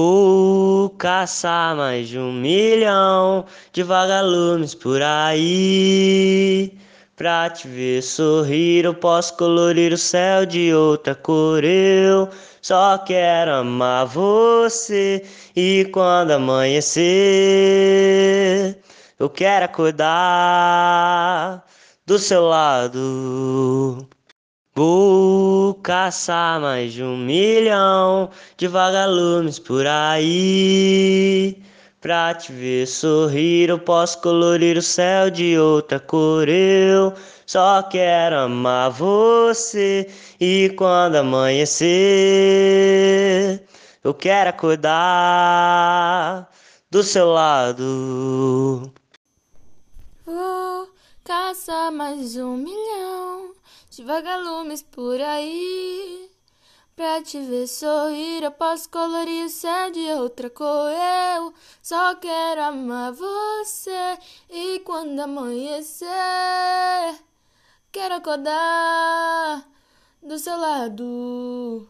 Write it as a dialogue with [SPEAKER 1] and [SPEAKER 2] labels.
[SPEAKER 1] Vou caçar mais de um milhão de vagalumes por aí. Pra te ver sorrir, eu posso colorir o céu de outra cor. Eu só quero amar você. E quando amanhecer, eu quero acordar do seu lado. Vou caçar mais de um milhão de vagalumes por aí. Pra te ver sorrir, eu posso colorir o céu de outra cor. Eu só quero amar você. E quando amanhecer, eu quero acordar do seu lado.
[SPEAKER 2] Vou caçar mais um milhão de vagalumes por aí. Pra te ver sorrir, eu posso colorir o céu de outra cor. Eu só quero amar você. E quando amanhecer, quero acordar do seu lado.